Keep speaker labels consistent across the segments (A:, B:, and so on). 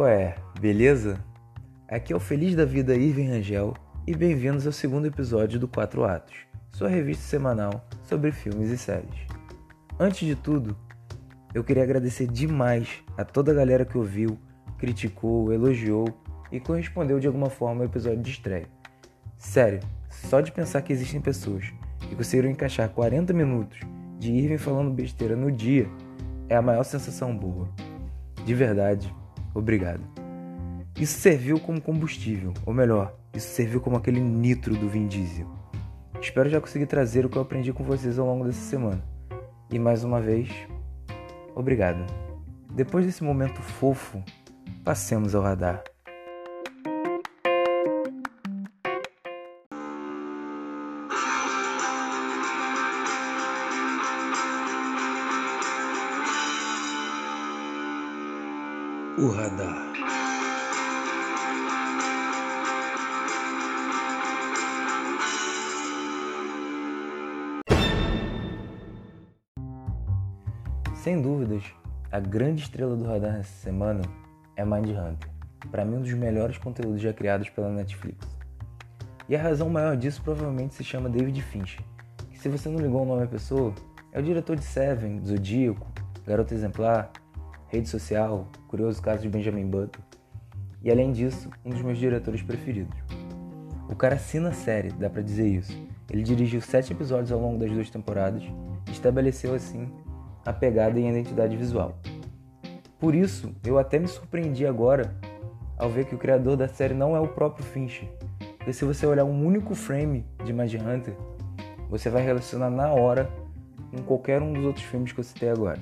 A: qual é? Beleza? Aqui é o Feliz da Vida Irving Rangel e bem-vindos ao segundo episódio do Quatro Atos, sua revista semanal sobre filmes e séries. Antes de tudo, eu queria agradecer demais a toda a galera que ouviu, criticou, elogiou e correspondeu de alguma forma ao episódio de estreia. Sério, só de pensar que existem pessoas que conseguiram encaixar 40 minutos de Irving falando besteira no dia é a maior sensação boa. De verdade, obrigado. Isso serviu como combustível, ou melhor, isso serviu como aquele nitro do Vin Diesel. Espero já conseguir trazer o que eu aprendi com vocês ao longo dessa semana. E mais uma vez, obrigado. Depois desse momento fofo, passemos ao radar. O radar. Sem dúvidas, a grande estrela do radar nessa semana é Mindhunter. Para mim, um dos melhores conteúdos já criados pela Netflix. E a razão maior disso provavelmente se chama David Fincher, que se você não ligou o nome à pessoa, é o diretor de Seven, Zodíaco, Garota Exemplar, Rede Social, Curioso Caso de Benjamin Button. E além disso, um dos meus diretores preferidos. O cara assina a série, dá pra dizer isso. Ele dirigiu sete episódios ao longo das duas temporadas e estabeleceu assim a pegada e a identidade visual. Por isso, eu até me surpreendi agora ao ver que o criador da série não é o próprio Fincher. Porque se você olhar um único frame de Hunter, você vai relacionar na hora com qualquer um dos outros filmes que eu citei agora.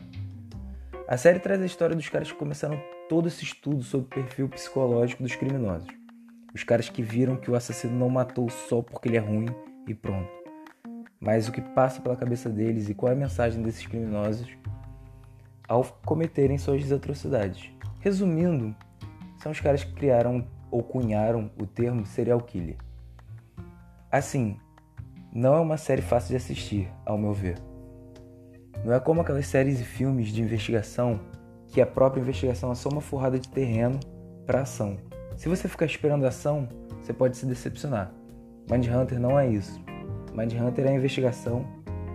A: A série traz a história dos caras que começaram todo esse estudo sobre o perfil psicológico dos criminosos. Os caras que viram que o assassino não matou só porque ele é ruim e pronto mas o que passa pela cabeça deles e qual é a mensagem desses criminosos ao cometerem suas atrocidades. Resumindo, são os caras que criaram ou cunharam o termo serial killer. Assim, não é uma série fácil de assistir, ao meu ver. Não é como aquelas séries e filmes de investigação que a própria investigação é só uma forrada de terreno para ação. Se você ficar esperando ação, você pode se decepcionar. Mindhunter não é isso. Mindhunter é a investigação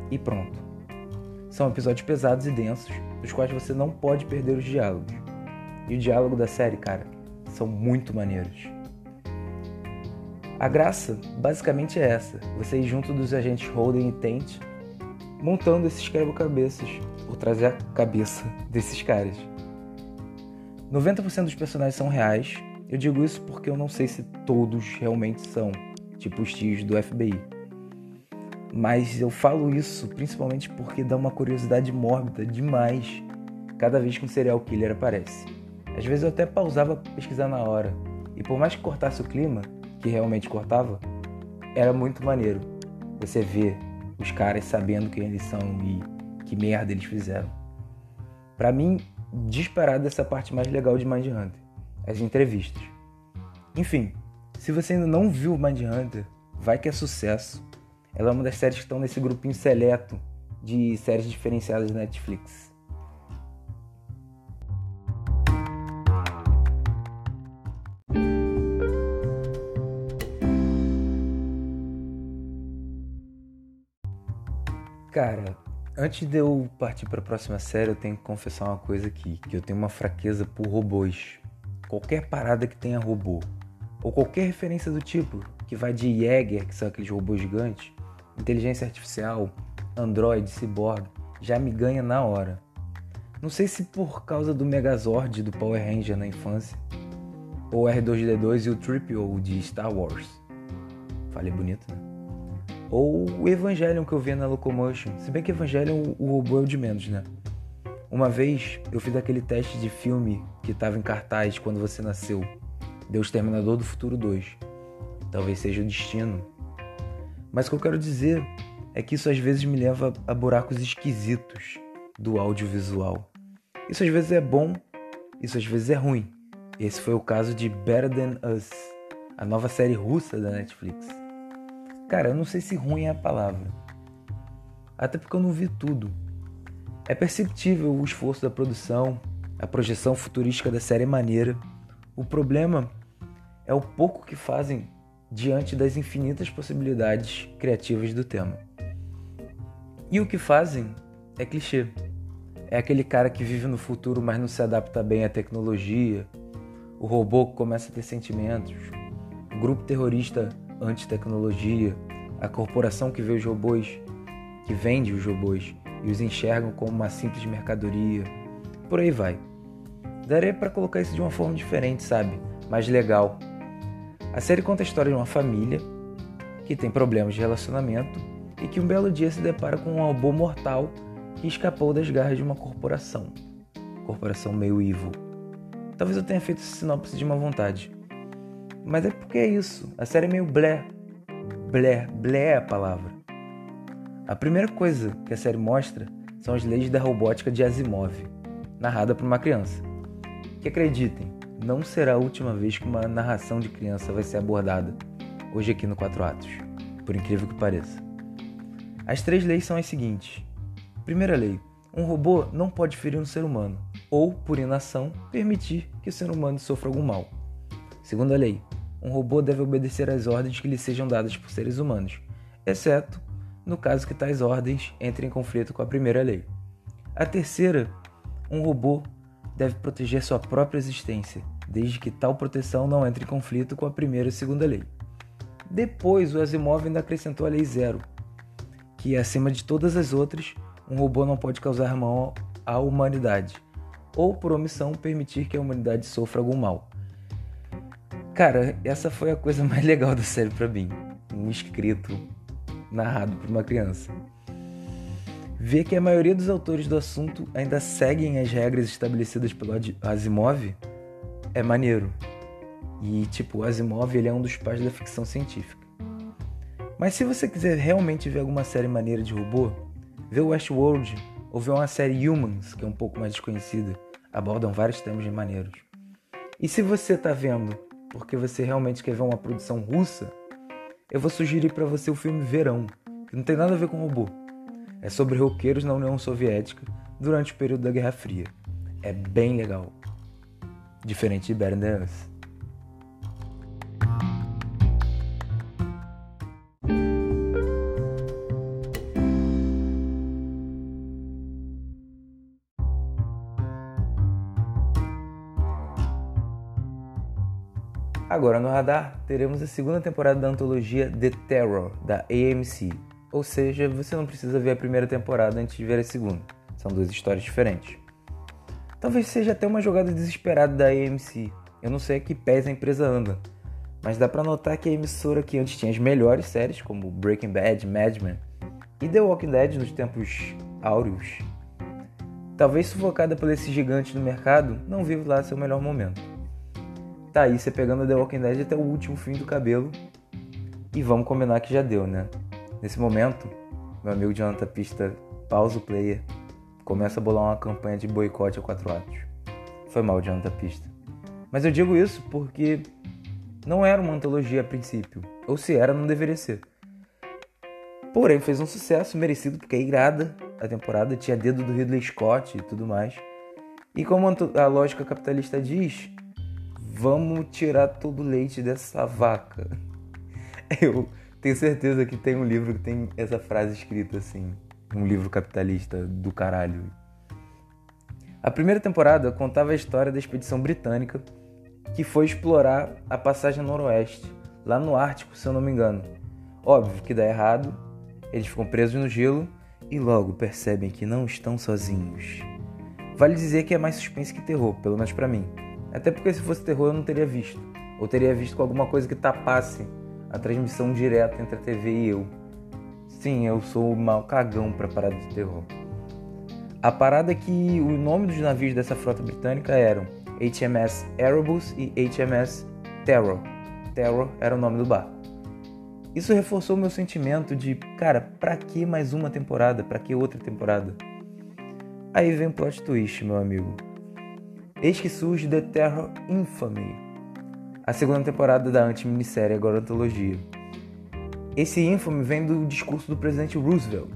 A: e pronto. São episódios pesados e densos, dos quais você não pode perder os diálogos. E o diálogo da série, cara, são muito maneiros. A graça, basicamente, é essa: você ir junto dos agentes Holden e Tent, montando esses quebra-cabeças, por trazer a cabeça desses caras. 90% dos personagens são reais. Eu digo isso porque eu não sei se todos realmente são, tipo os tios do FBI. Mas eu falo isso principalmente porque dá uma curiosidade mórbida demais cada vez que um serial killer aparece. Às vezes eu até pausava para pesquisar na hora, e por mais que cortasse o clima, que realmente cortava, era muito maneiro você ver os caras sabendo quem eles são e que merda eles fizeram. Para mim, disparado essa parte mais legal de Mindhunter, as entrevistas. Enfim, se você ainda não viu Mindhunter, vai que é sucesso. Ela é uma das séries que estão nesse grupinho seleto de séries diferenciadas da Netflix. Cara, antes de eu partir para a próxima série, eu tenho que confessar uma coisa aqui, que eu tenho uma fraqueza por robôs. Qualquer parada que tenha robô, ou qualquer referência do tipo, que vai de Jäger, que são aqueles robôs gigantes, inteligência artificial, Android, Cyborg, já me ganha na hora. Não sei se por causa do Megazord do Power Ranger na infância, ou R2D2 e o Triple de Star Wars. Falei bonito, né? Ou o Evangelion que eu vi na Locomotion. Se bem que Evangelion o robô é o de menos, né? Uma vez eu fiz aquele teste de filme que estava em cartaz quando você nasceu. Deu Exterminador do Futuro 2. Talvez seja o destino mas o que eu quero dizer é que isso às vezes me leva a buracos esquisitos do audiovisual. Isso às vezes é bom, isso às vezes é ruim. Esse foi o caso de Better Than Us, a nova série russa da Netflix. Cara, eu não sei se ruim é a palavra. Até porque eu não vi tudo. É perceptível o esforço da produção, a projeção futurística da série é maneira, O problema é o pouco que fazem diante das infinitas possibilidades criativas do tema. E o que fazem é clichê. É aquele cara que vive no futuro, mas não se adapta bem à tecnologia. O robô que começa a ter sentimentos. O grupo terrorista anti-tecnologia. A corporação que vê os robôs, que vende os robôs e os enxergam como uma simples mercadoria. Por aí vai. Daria para colocar isso de uma forma diferente, sabe? Mais legal. A série conta a história de uma família que tem problemas de relacionamento e que um belo dia se depara com um robô mortal que escapou das garras de uma corporação. Corporação meio evil. Talvez eu tenha feito essa sinopse de uma vontade. Mas é porque é isso. A série é meio blé. Blé, blé é a palavra. A primeira coisa que a série mostra são as leis da robótica de Asimov, narrada por uma criança. Que acreditem, não será a última vez que uma narração de criança vai ser abordada, hoje aqui no Quatro Atos, por incrível que pareça. As três leis são as seguintes: Primeira lei: um robô não pode ferir um ser humano, ou, por inação, permitir que o ser humano sofra algum mal. Segunda lei: um robô deve obedecer às ordens que lhe sejam dadas por seres humanos, exceto no caso que tais ordens entrem em conflito com a primeira lei. A terceira: um robô deve proteger sua própria existência, desde que tal proteção não entre em conflito com a primeira e segunda lei. Depois, o Asimov ainda acrescentou a Lei Zero, que, acima de todas as outras, um robô não pode causar mal à humanidade, ou por omissão permitir que a humanidade sofra algum mal. Cara, essa foi a coisa mais legal da série para mim. Um escrito narrado por uma criança. Ver que a maioria dos autores do assunto ainda seguem as regras estabelecidas pelo Asimov é maneiro. E, tipo, o Asimov ele é um dos pais da ficção científica. Mas se você quiser realmente ver alguma série maneira de robô, vê Westworld ou vê uma série Humans, que é um pouco mais desconhecida, abordam vários temas maneiros. E se você está vendo porque você realmente quer ver uma produção russa, eu vou sugerir para você o filme Verão, que não tem nada a ver com robô. É sobre roqueiros na União Soviética durante o período da Guerra Fria. É bem legal. Diferente de Better Us. Agora no radar, teremos a segunda temporada da antologia The Terror, da AMC. Ou seja, você não precisa ver a primeira temporada antes de ver a segunda. São duas histórias diferentes. Talvez seja até uma jogada desesperada da AMC. Eu não sei a que pés a empresa anda. Mas dá para notar que a emissora que antes tinha as melhores séries, como Breaking Bad, Mad Men e The Walking Dead nos tempos áureos, talvez sufocada por esses gigantes no mercado, não vive lá seu melhor momento tá aí você pegando The Walking Dead até o último fim do cabelo. E vamos combinar que já deu, né? Nesse momento, meu amigo Jonathan Pista pausa o player, começa a bolar uma campanha de boicote a quatro atos. Foi mal, Jonathan Pista. Mas eu digo isso porque não era uma antologia a princípio. Ou se era, não deveria ser. Porém, fez um sucesso merecido porque é irada a temporada, tinha dedo do Ridley Scott e tudo mais. E como a lógica capitalista diz, Vamos tirar todo o leite dessa vaca. Eu tenho certeza que tem um livro que tem essa frase escrita assim. Um livro capitalista do caralho. A primeira temporada contava a história da expedição britânica que foi explorar a passagem noroeste, lá no Ártico, se eu não me engano. Óbvio que dá errado, eles ficam presos no gelo e logo percebem que não estão sozinhos. Vale dizer que é mais suspense que terror, pelo menos para mim. Até porque se fosse terror eu não teria visto. Ou teria visto com alguma coisa que tapasse a transmissão direta entre a TV e eu. Sim, eu sou o mal cagão para parada de terror. A parada é que o nome dos navios dessa frota britânica eram HMS Erebus e HMS Terror. Terror era o nome do barco. Isso reforçou meu sentimento de, cara, pra que mais uma temporada? Pra que outra temporada? Aí vem o plot twist, meu amigo. Eis que surge The Terror Infamy, a segunda temporada da anti-minissérie agora antologia. Esse infame vem do discurso do presidente Roosevelt,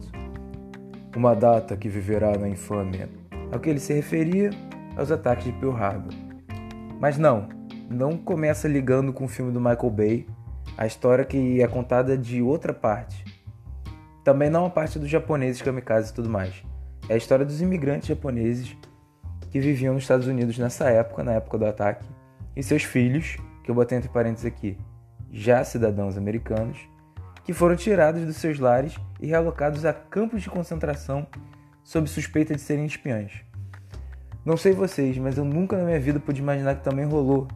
A: uma data que viverá na infâmia, ao que ele se referia aos ataques de Pearl Harbor. Mas não, não começa ligando com o filme do Michael Bay, a história que é contada de outra parte. Também não a parte dos japoneses kamikazes e tudo mais. É a história dos imigrantes japoneses que viviam nos Estados Unidos nessa época, na época do ataque, e seus filhos, que eu botei entre parênteses aqui, já cidadãos americanos, que foram tirados dos seus lares e realocados a campos de concentração sob suspeita de serem espiões. Não sei vocês, mas eu nunca na minha vida pude imaginar que também rolou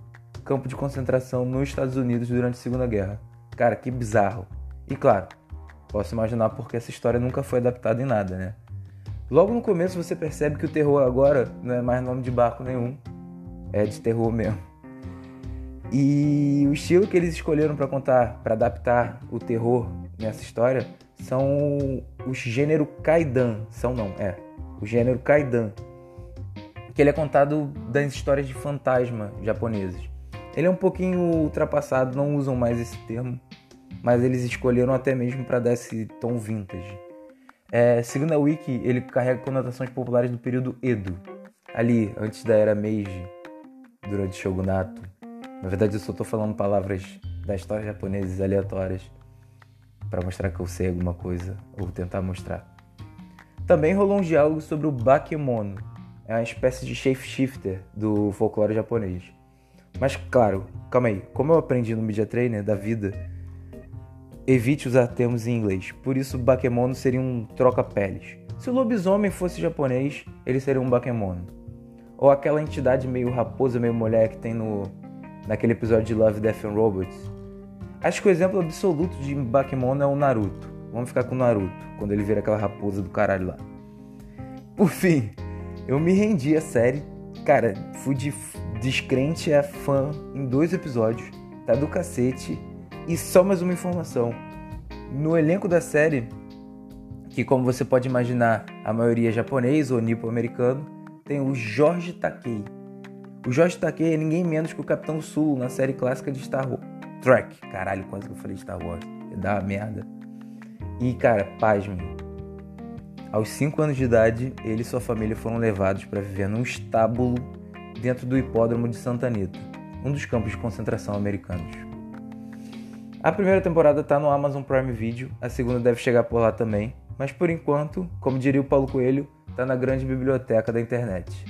A: campo de concentração nos Estados Unidos durante a Segunda Guerra. Cara, que bizarro. E claro, posso imaginar porque essa história nunca foi adaptada em nada, né? Logo no começo você percebe que o terror agora não é mais nome de barco nenhum, é de terror mesmo. E o estilo que eles escolheram para contar, para adaptar o terror nessa história, são os gênero kaidan, são não, é, o gênero kaidan, que ele é contado das histórias de fantasma japoneses. Ele é um pouquinho ultrapassado, não usam mais esse termo, mas eles escolheram até mesmo para dar esse tom vintage. É, segundo a Wiki, ele carrega conotações populares do período Edo, ali antes da era Meiji, durante o Shogunato. Na verdade, eu só estou falando palavras da história japonesa aleatórias para mostrar que eu sei alguma coisa ou tentar mostrar. Também rolou um diálogo sobre o bakemono, é uma espécie de shapeshifter do folclore japonês. Mas claro, calma aí, como eu aprendi no Media Trainer da vida, evite usar termos em inglês. Por isso, bakemono seria um troca-peles. Se o lobisomem fosse japonês, ele seria um bakemono. Ou aquela entidade meio raposa, meio mulher que tem no naquele episódio de Love, Death and Robots. Acho que o exemplo absoluto de bakemono é o Naruto. Vamos ficar com o Naruto, quando ele vira aquela raposa do caralho lá. Por fim, eu me rendi à série. Cara, fui de descrente a fã em dois episódios. Tá do cacete. E só mais uma informação. No elenco da série, que como você pode imaginar, a maioria é japonês ou nipo-americano, tem o Jorge Takei. O Jorge Takei é ninguém menos que o Capitão Sul na série clássica de Star Wars. Trek. Caralho, quase que eu falei Star Wars. Dá uma merda. E, cara, pasme. Aos 5 anos de idade, ele e sua família foram levados para viver num estábulo dentro do hipódromo de Santa Anita, um dos campos de concentração americanos. A primeira temporada está no Amazon Prime Video, a segunda deve chegar por lá também, mas por enquanto, como diria o Paulo Coelho, está na grande biblioteca da internet.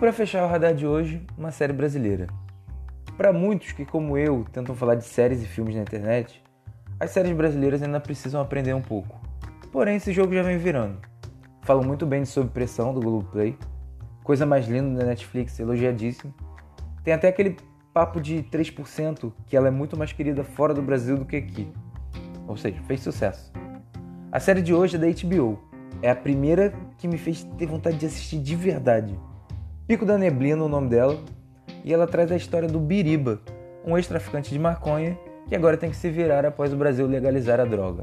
A: para fechar o radar de hoje, uma série brasileira. Para muitos que, como eu, tentam falar de séries e filmes na internet, as séries brasileiras ainda precisam aprender um pouco. Porém, esse jogo já vem virando. Falam muito bem de Sob Pressão do Globoplay, coisa mais linda da Netflix, elogiadíssimo. Tem até aquele papo de 3% que ela é muito mais querida fora do Brasil do que aqui. Ou seja, fez sucesso. A série de hoje é da HBO. É a primeira que me fez ter vontade de assistir de verdade. Pico da Neblina, o nome dela, e ela traz a história do Biriba, um ex-traficante de maconha que agora tem que se virar após o Brasil legalizar a droga.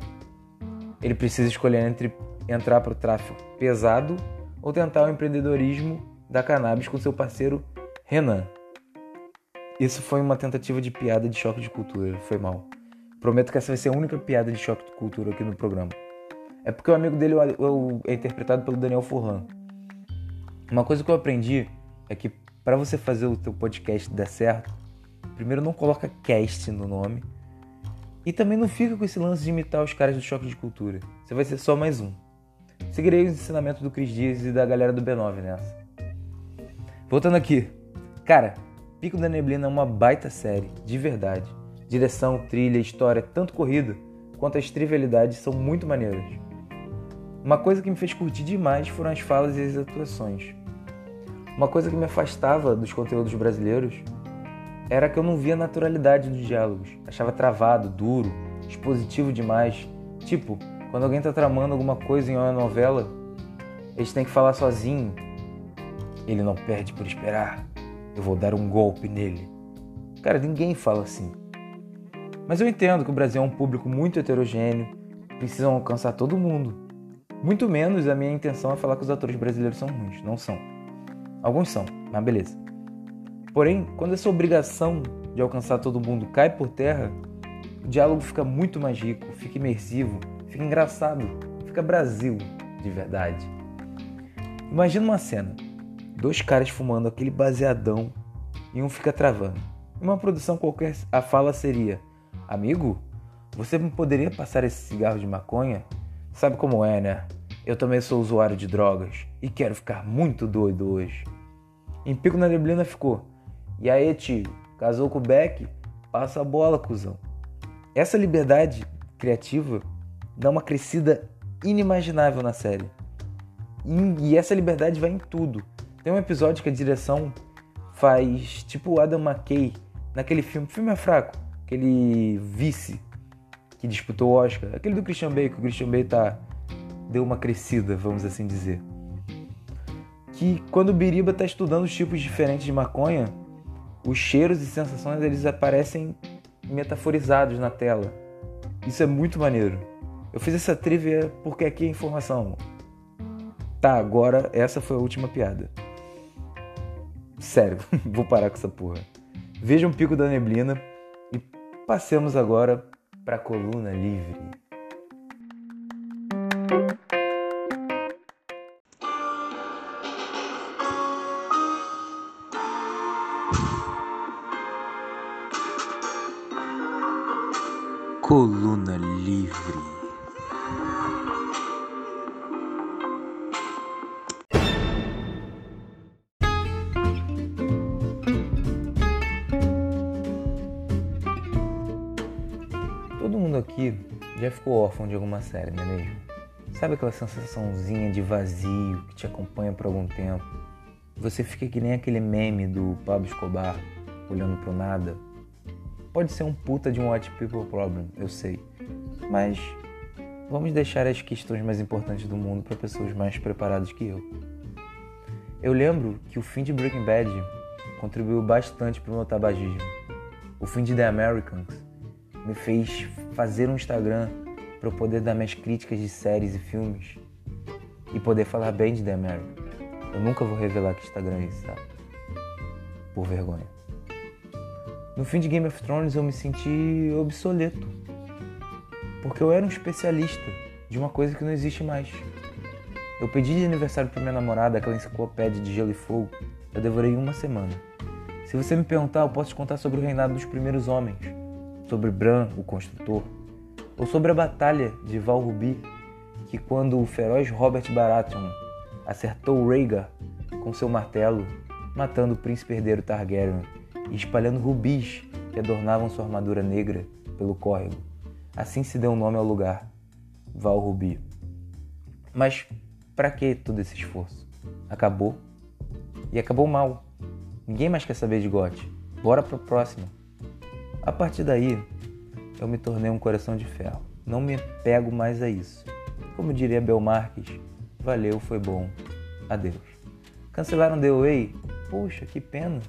A: Ele precisa escolher entre entrar para o tráfico pesado ou tentar o empreendedorismo da cannabis com seu parceiro Renan. Isso foi uma tentativa de piada de choque de cultura, foi mal. Prometo que essa vai ser a única piada de choque de cultura aqui no programa. É porque o amigo dele é interpretado pelo Daniel Furlan. Uma coisa que eu aprendi é que para você fazer o teu podcast dar certo, primeiro não coloca cast no nome e também não fica com esse lance de imitar os caras do Choque de Cultura. Você vai ser só mais um. Seguirei os ensinamentos do Cris Dias e da galera do B9 nessa. Voltando aqui. Cara, Pico da Neblina é uma baita série, de verdade. Direção, trilha, história, tanto corrida quanto as trivialidades são muito maneiras. Uma coisa que me fez curtir demais foram as falas e as atuações. Uma coisa que me afastava dos conteúdos brasileiros era que eu não via naturalidade dos diálogos. Achava travado, duro, expositivo demais. Tipo, quando alguém tá tramando alguma coisa em uma novela, eles têm que falar sozinho. Ele não perde por esperar. Eu vou dar um golpe nele. Cara, ninguém fala assim. Mas eu entendo que o Brasil é um público muito heterogêneo, precisam alcançar todo mundo. Muito menos a minha intenção é falar que os atores brasileiros são ruins, não são. Alguns são, mas beleza. Porém, quando essa obrigação de alcançar todo mundo cai por terra, o diálogo fica muito mais rico, fica imersivo, fica engraçado, fica Brasil de verdade. Imagina uma cena: dois caras fumando aquele baseadão e um fica travando. Em uma produção qualquer, a fala seria: Amigo, você me poderia passar esse cigarro de maconha? Sabe como é, né? Eu também sou usuário de drogas e quero ficar muito doido hoje. Em Pico na Neblina ficou: E aí, tio, casou com o Beck? Passa a bola, cuzão. Essa liberdade criativa dá uma crescida inimaginável na série. E, essa liberdade vai em tudo. Tem um episódio que a direção faz tipo Adam McKay naquele filme. O filme é fraco. Aquele vice que disputou o Oscar. Aquele do Christian Bale, que o Christian Bale tá, deu uma crescida, vamos assim dizer. Que quando o Biriba está estudando os tipos diferentes de maconha, os cheiros e sensações eles aparecem metaforizados na tela. Isso é muito maneiro. Eu fiz essa trivia porque aqui é informação. Tá, agora essa foi a última piada. Sério, vou parar com essa porra. Veja um pico da neblina e passemos agora para a coluna livre. Coluna livre. aqui já ficou órfão de alguma série, não é mesmo? Sabe aquela sensaçãozinha de vazio que te acompanha por algum tempo? Você fica que nem aquele meme do Pablo Escobar olhando pro nada. Pode ser um puta de um White People Problem, eu sei. Mas vamos deixar as questões mais importantes do mundo para pessoas mais preparadas que eu. Eu lembro que o fim de Breaking Bad contribuiu bastante para o meu tabagismo. O fim de The Americans me fez fazer um Instagram para eu poder dar minhas críticas de séries e filmes e poder falar bem de The American. Eu nunca vou revelar que Instagram é isso, tá? Por vergonha. No fim de Game of Thrones eu me senti obsoleto. Porque eu era um especialista de uma coisa que não existe mais. Eu pedi de aniversário para minha namorada aquela enciclopédia de gelo e fogo. Eu devorei uma semana. Se você me perguntar, eu posso te contar sobre o reinado dos primeiros homens sobre Bran, o construtor, ou sobre a batalha de Val Rubi, que quando o feroz Robert Baratheon acertou Rhaegar com seu martelo, matando o príncipe herdeiro Targaryen e espalhando rubis que adornavam sua armadura negra pelo córrego. Assim se deu o nome ao lugar, Val Rubi. Mas para que todo esse esforço? Acabou. E acabou mal. Ninguém mais quer saber de Gote. Bora pra próxima. A partir daí, eu me tornei um coração de ferro. Não me pego mais a isso. Como diria Bel Marques, valeu, foi bom. Adeus. Cancelaram The Way? Poxa, que pena.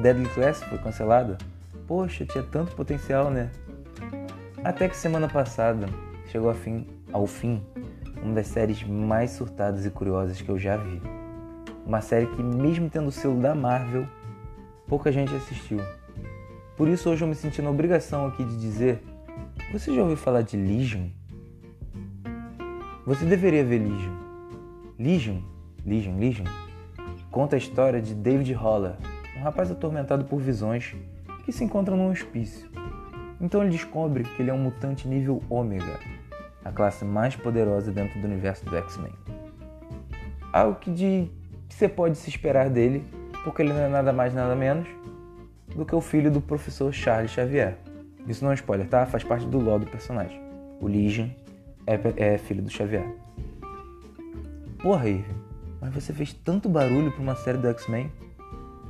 A: Deadly Class foi cancelada? Poxa, tinha tanto potencial, né? Até que semana passada chegou ao fim, ao fim uma das séries mais surtadas e curiosas que eu já vi. Uma série que, mesmo tendo o selo da Marvel, pouca gente assistiu. Por isso hoje eu me senti na obrigação aqui de dizer: você já ouviu falar de Legion? Você deveria ver Legion. Legion, Legion, Legion conta a história de David Holler, um rapaz atormentado por visões que se encontra num hospício. Então ele descobre que ele é um mutante nível Ômega, a classe mais poderosa dentro do universo do X-Men. Algo que de você pode se esperar dele, porque ele não é nada mais nada menos do que o filho do professor Charles Xavier. Isso não é spoiler, tá? Faz parte do lore do personagem. O Legion é, é filho do Xavier. Porra, Irving, mas você fez tanto barulho pra uma série do X-Men?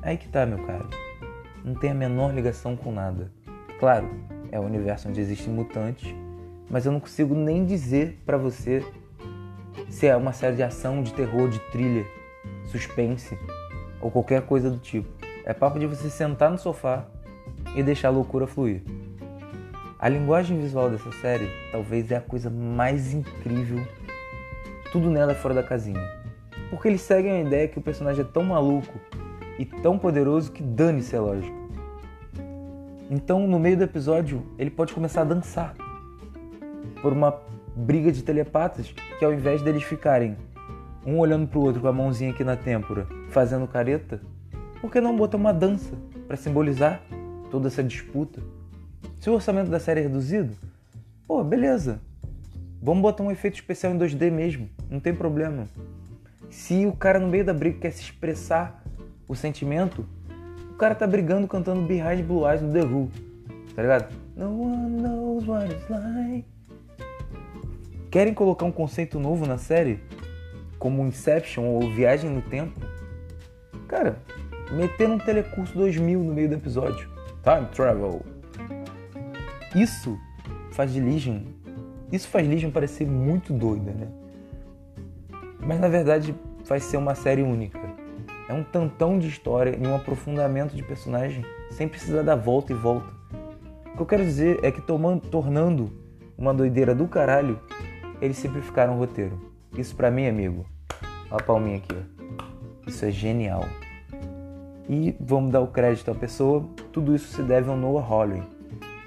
A: Aí que tá, meu caro. Não tem a menor ligação com nada. Claro, é o universo onde existem mutantes, mas eu não consigo nem dizer para você se é uma série de ação, de terror, de thriller, suspense ou qualquer coisa do tipo. É papo de você sentar no sofá e deixar a loucura fluir. A linguagem visual dessa série talvez é a coisa mais incrível. Tudo nela é fora da casinha. Porque eles seguem a ideia que o personagem é tão maluco e tão poderoso que dane-se a lógica. Então, no meio do episódio, ele pode começar a dançar por uma briga de telepatas que, ao invés deles ficarem um olhando pro outro com a mãozinha aqui na têmpora, fazendo careta, por que não botar uma dança para simbolizar toda essa disputa? Se o orçamento da série é reduzido, pô, beleza. Vamos botar um efeito especial em 2D mesmo, não tem problema. Se o cara no meio da briga quer se expressar o sentimento, o cara tá brigando cantando Behind Blue Eyes no The Who, tá ligado? No one knows what it's like. Querem colocar um conceito novo na série? Como Inception ou Viagem no Tempo? Cara, meter um Telecurso 2000 no meio do episódio. Time Travel. Isso faz de Legion. Isso faz Legion parecer muito doida, né? Mas na verdade vai ser uma série única. É um tantão de história e um aprofundamento de personagem sem precisar dar volta e volta. O que eu quero dizer é que tomando, tornando uma doideira do caralho, eles simplificaram o roteiro. Isso para mim, amigo. Olha a palminha aqui. Ó. Isso é genial. E vamos dar o crédito à pessoa. Tudo isso se deve ao Noah Hawley,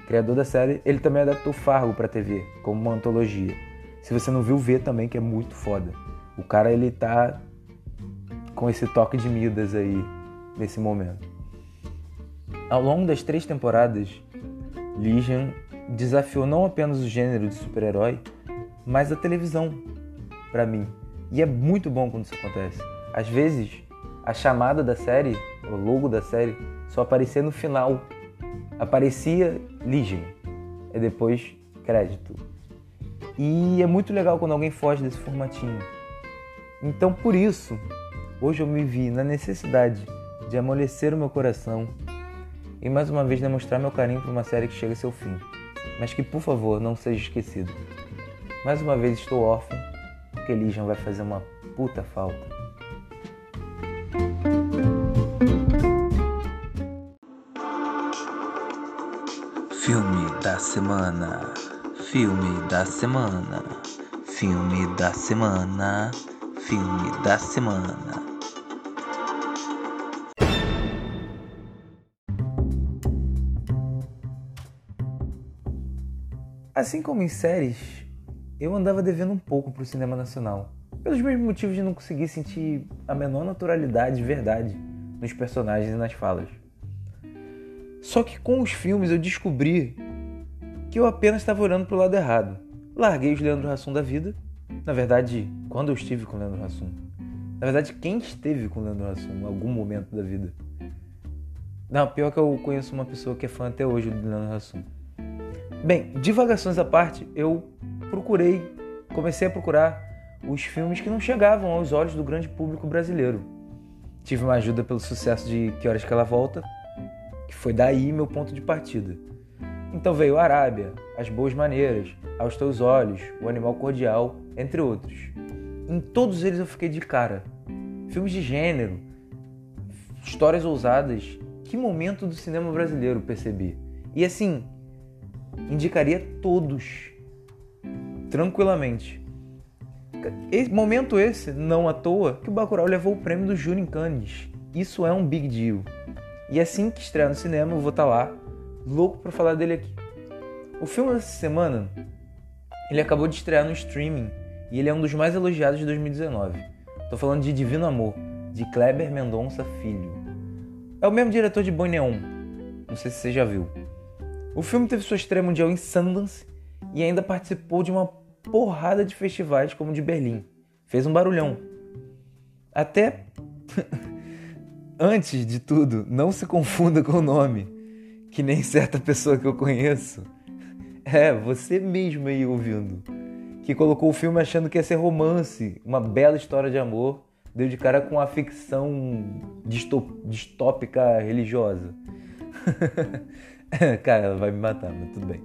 A: criador da série. Ele também adaptou Fargo para TV, como uma antologia. Se você não viu, vê também que é muito foda. O cara ele tá com esse toque de Midas aí nesse momento. Ao longo das três temporadas, Legion desafiou não apenas o gênero de super-herói, mas a televisão, para mim. E é muito bom quando isso acontece. Às vezes, a chamada da série, o logo da série, só aparecia no final. Aparecia Legion, e depois crédito. E é muito legal quando alguém foge desse formatinho. Então, por isso, hoje eu me vi na necessidade de amolecer o meu coração e mais uma vez demonstrar meu carinho por uma série que chega a seu fim, mas que, por favor, não seja esquecido. Mais uma vez estou órfão, porque Legion vai fazer uma puta falta.
B: Filme da semana. Filme da semana. Filme da semana filme da semana.
A: Assim como em séries, eu andava devendo um pouco para o cinema nacional, pelos mesmos motivos de não conseguir sentir a menor naturalidade e verdade nos personagens e nas falas. Só que com os filmes eu descobri que eu apenas estava olhando para o lado errado. Larguei os Leandro Hassum da vida na verdade, quando eu estive com o Leandro Hassum. Na verdade, quem esteve com o Leandro Hassum em algum momento da vida. Não, pior que eu conheço uma pessoa que é fã até hoje do Leandro Hassum. Bem, divagações à parte, eu procurei, comecei a procurar os filmes que não chegavam aos olhos do grande público brasileiro. Tive uma ajuda pelo sucesso de Que Horas Que Ela Volta, que foi daí meu ponto de partida. Então veio Arábia, As Boas Maneiras, Aos Teus Olhos, O Animal Cordial, entre outros. Em todos eles eu fiquei de cara. Filmes de gênero, histórias ousadas. Que momento do cinema brasileiro percebi. E assim, indicaria todos tranquilamente. Momento esse, não à toa, que o Bacurau levou o prêmio do júri em Cannes. Isso é um big deal. E assim que estrear no cinema, eu vou estar tá lá, louco para falar dele aqui. O filme dessa semana, ele acabou de estrear no streaming e ele é um dos mais elogiados de 2019. Estou falando de Divino Amor, de Kleber Mendonça Filho. É o mesmo diretor de Boi Neon, não sei se você já viu. O filme teve sua estreia mundial em Sundance e ainda participou de uma porrada de festivais como o de Berlim. Fez um barulhão. Até antes de tudo, não se confunda com o nome, que nem certa pessoa que eu conheço. É, você mesmo aí ouvindo que colocou o filme achando que ia ser romance, uma bela história de amor, deu de cara com a ficção distópica religiosa. cara, ela vai me matar, mas tudo bem.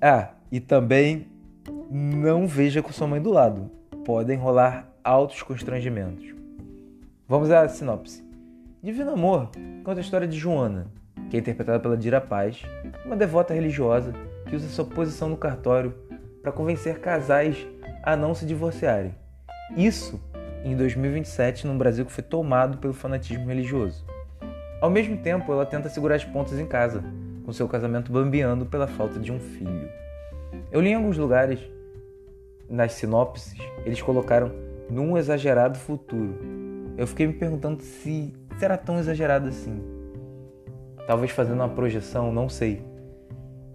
A: Ah, e também não veja com sua mãe do lado. Podem rolar altos constrangimentos. Vamos à sinopse. Divino Amor conta a história de Joana, que é interpretada pela Dira Paz, uma devota religiosa que usa sua posição no cartório para convencer casais a não se divorciarem. Isso em 2027, num Brasil que foi tomado pelo fanatismo religioso. Ao mesmo tempo, ela tenta segurar as pontas em casa, com seu casamento bambeando pela falta de um filho. Eu li em alguns lugares, nas sinopses, eles colocaram num exagerado futuro. Eu fiquei me perguntando se será tão exagerado assim. Talvez fazendo uma projeção, não sei.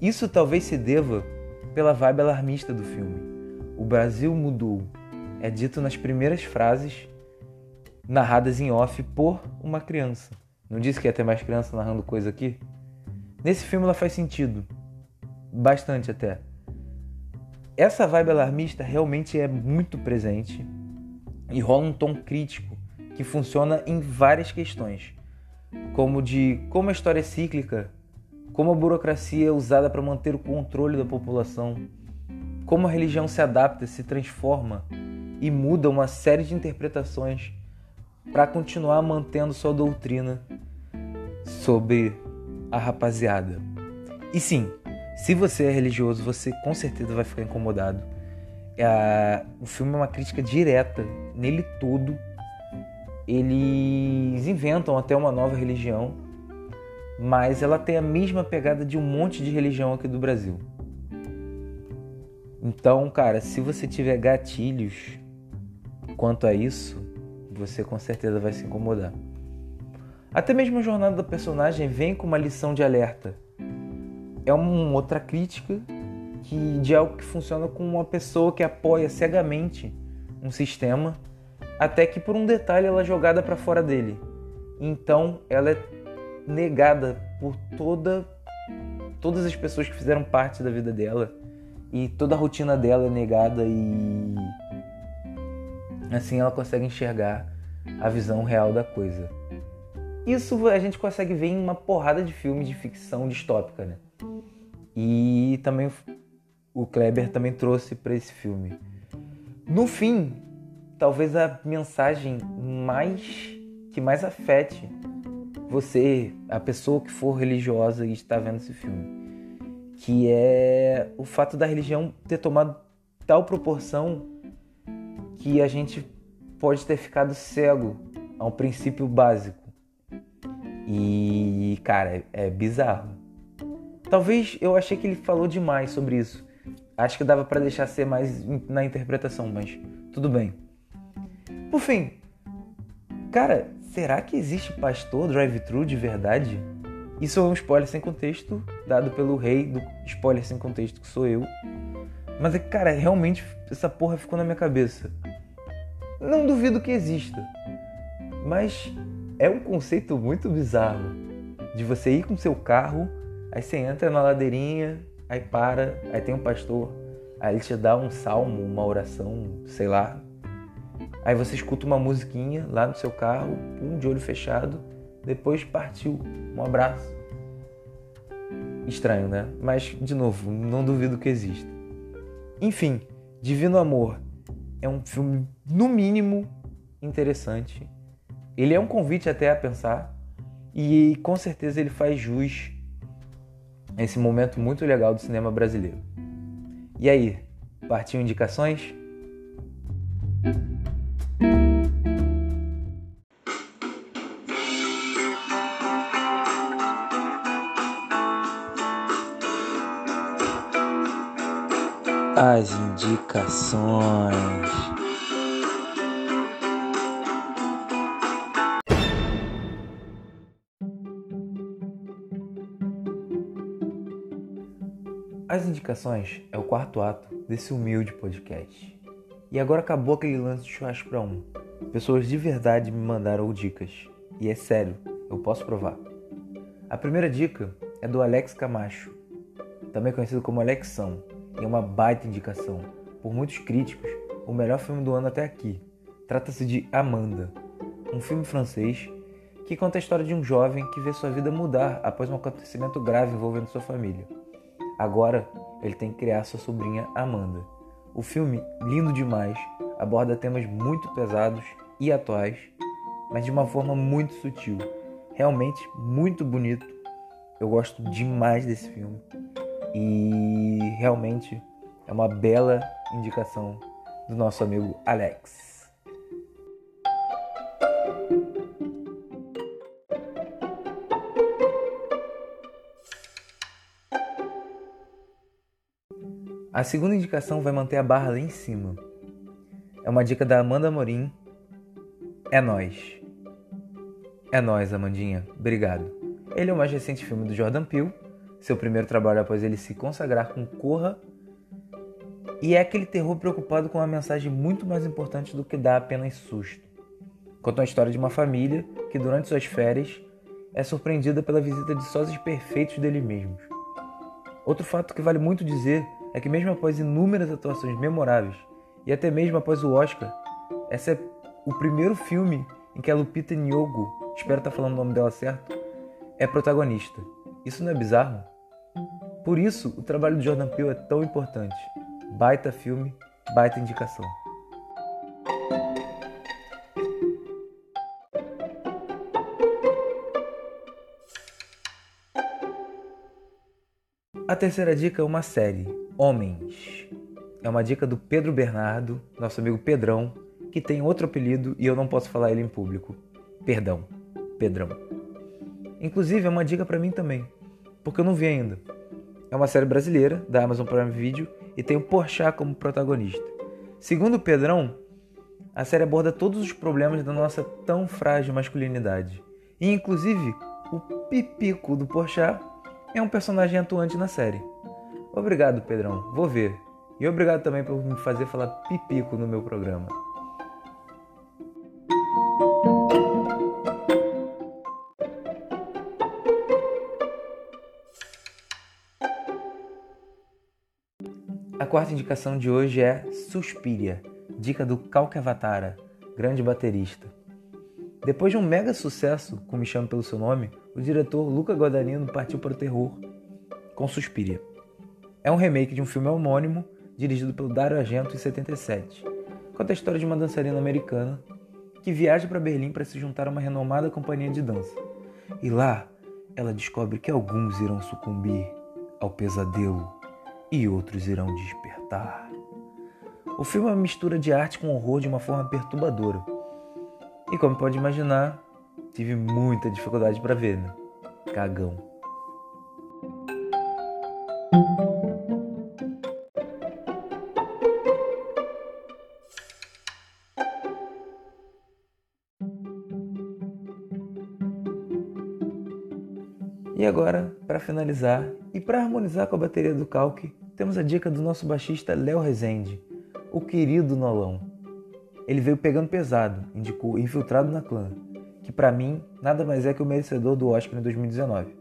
A: Isso talvez se deva pela vibe alarmista do filme. O Brasil mudou. É dito nas primeiras frases narradas em off por uma criança. Não disse que ia ter mais criança narrando coisa aqui? Nesse filme ela faz sentido. Bastante até. Essa vibe alarmista realmente é muito presente e rola um tom crítico que funciona em várias questões, como de como a história é cíclica, como a burocracia é usada para manter o controle da população, como a religião se adapta, se transforma e muda uma série de interpretações para continuar mantendo sua doutrina sobre a rapaziada. E sim, se você é religioso, você com certeza vai ficar incomodado. É, o filme é uma crítica direta nele todo. Eles inventam até uma nova religião, mas ela tem a mesma pegada de um monte de religião aqui do Brasil. Então, cara, se você tiver gatilhos quanto a isso, você com certeza vai se incomodar. Até mesmo a jornada do personagem vem com uma lição de alerta. É uma outra crítica que, de algo que funciona com uma pessoa que apoia cegamente um sistema, até que por um detalhe ela é jogada para fora dele. Então ela é negada por toda todas as pessoas que fizeram parte da vida dela e toda a rotina dela é negada e assim ela consegue enxergar a visão real da coisa. Isso a gente consegue ver em uma porrada de filmes de ficção distópica, né? E também o Kleber também trouxe para esse filme. No fim, talvez a mensagem mais que mais afete você, a pessoa que for religiosa e está vendo esse filme, que é o fato da religião ter tomado tal proporção que a gente pode ter ficado cego a um princípio básico e, cara, é, é bizarro. Talvez eu achei que ele falou demais sobre isso. Acho que dava para deixar ser mais na interpretação, mas tudo bem. Por fim, cara, será que existe pastor drive-thru de verdade? Isso é um spoiler sem contexto, dado pelo rei do spoiler sem contexto, que sou eu. Mas é cara, realmente essa porra ficou na minha cabeça. Não duvido que exista. Mas é um conceito muito bizarro de você ir com seu carro, aí você entra na ladeirinha, aí para, aí tem um pastor, aí ele te dá um salmo, uma oração, sei lá. Aí você escuta uma musiquinha lá no seu carro, um de olho fechado, depois partiu. Um abraço. Estranho, né? Mas, de novo, não duvido que exista. Enfim, Divino Amor é um filme, no mínimo, interessante ele é um convite até a pensar e com certeza ele faz jus a esse momento muito legal do cinema brasileiro. E aí, partiu indicações?
B: As indicações.
A: As indicações é o quarto ato desse humilde podcast. E agora acabou aquele lance de churrasco para um. Pessoas de verdade me mandaram dicas. E é sério, eu posso provar. A primeira dica é do Alex Camacho, também conhecido como Alexão, e é uma baita indicação. Por muitos críticos, o melhor filme do ano até aqui. Trata-se de Amanda, um filme francês que conta a história de um jovem que vê sua vida mudar após um acontecimento grave envolvendo sua família. Agora ele tem que criar sua sobrinha Amanda. O filme, lindo demais, aborda temas muito pesados e atuais, mas de uma forma muito sutil. Realmente muito bonito. Eu gosto demais desse filme e realmente é uma bela indicação do nosso amigo Alex. A segunda indicação vai manter a barra lá em cima. É uma dica da Amanda Morim. É nós. É nós, Amandinha. Obrigado. Ele é o mais recente filme do Jordan Peele, seu primeiro trabalho após ele se consagrar com Corra. E é aquele terror preocupado com uma mensagem muito mais importante do que dar apenas susto. Conta a história de uma família que, durante suas férias, é surpreendida pela visita de sósias perfeitos deles mesmos. Outro fato que vale muito dizer é que, mesmo após inúmeras atuações memoráveis, e até mesmo após o Oscar, esse é o primeiro filme em que a Lupita Nyong'o, espero estar falando o nome dela certo, é protagonista. Isso não é bizarro? Por isso, o trabalho do Jordan Peele é tão importante. Baita filme, baita indicação. A terceira dica é uma série, Homens. É uma dica do Pedro Bernardo, nosso amigo Pedrão, que tem outro apelido e eu não posso falar ele em público. Perdão, Pedrão. Inclusive é uma dica para mim também, porque eu não vi ainda. É uma série brasileira da Amazon Prime Video e tem o Porchat como protagonista. Segundo o Pedrão, a série aborda todos os problemas da nossa tão frágil masculinidade. E inclusive, o pipico do Porchat é um personagem atuante na série. Obrigado, Pedrão. Vou ver. E obrigado também por me fazer falar pipico no meu programa. A quarta indicação de hoje é Suspiria, dica do Kalkevatara, grande baterista. Depois de um mega sucesso com Me Chame Pelo Seu Nome, o diretor Luca Guadagnino partiu para o terror com Suspiria. É um remake de um filme homônimo dirigido pelo Dario Argento em 77. Conta a história de uma dançarina americana que viaja para Berlim para se juntar a uma renomada companhia de dança. E lá, ela descobre que alguns irão sucumbir ao pesadelo e outros irão despertar. O filme é uma mistura de arte com horror de uma forma perturbadora. E como pode imaginar, tive muita dificuldade para ver, né? Cagão. E agora, para finalizar e para harmonizar com a bateria do calque, temos a dica do nosso baixista Léo Rezende, o querido Nolão. Ele veio pegando pesado, indicou Infiltrado na Clã, que para mim nada mais é que o merecedor do Oscar em 2019.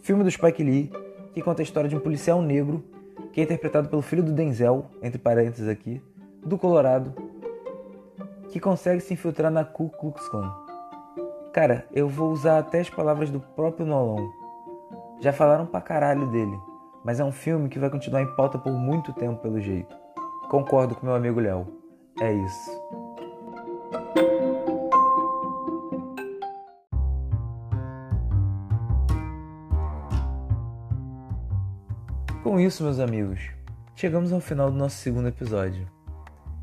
A: Filme do Spike Lee, que conta a história de um policial negro que é interpretado pelo filho do Denzel, entre parênteses aqui, do Colorado, que consegue se infiltrar na Ku Klux Klan. Cara, eu vou usar até as palavras do próprio Nolan já falaram pra caralho dele, mas é um filme que vai continuar em pauta por muito tempo pelo jeito. Concordo com meu amigo Léo. É isso. Com isso, meus amigos, chegamos ao final do nosso segundo episódio.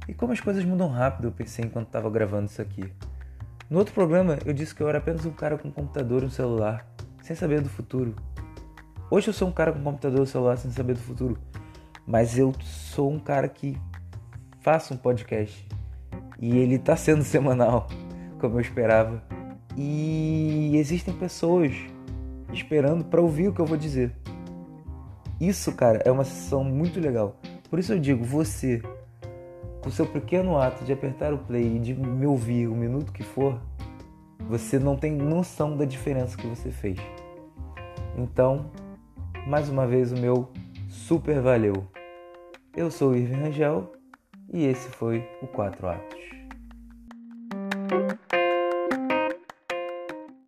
A: E como as coisas mudam rápido, eu pensei enquanto estava gravando isso aqui. No outro programa, eu disse que eu era apenas um cara com um computador e um celular, sem saber do futuro. Hoje eu sou um cara com computador e celular sem saber do futuro, mas eu sou um cara que faço um podcast e ele está sendo semanal, como eu esperava. E existem pessoas esperando para ouvir o que eu vou dizer. Isso, cara, é uma sessão muito legal. Por isso eu digo, você, com seu pequeno ato de apertar o play e de me ouvir o minuto que for, você não tem noção da diferença que você fez. Então, mais uma vez o meu super valeu. Eu sou o Irving Rangel e esse foi o Quatro Atos.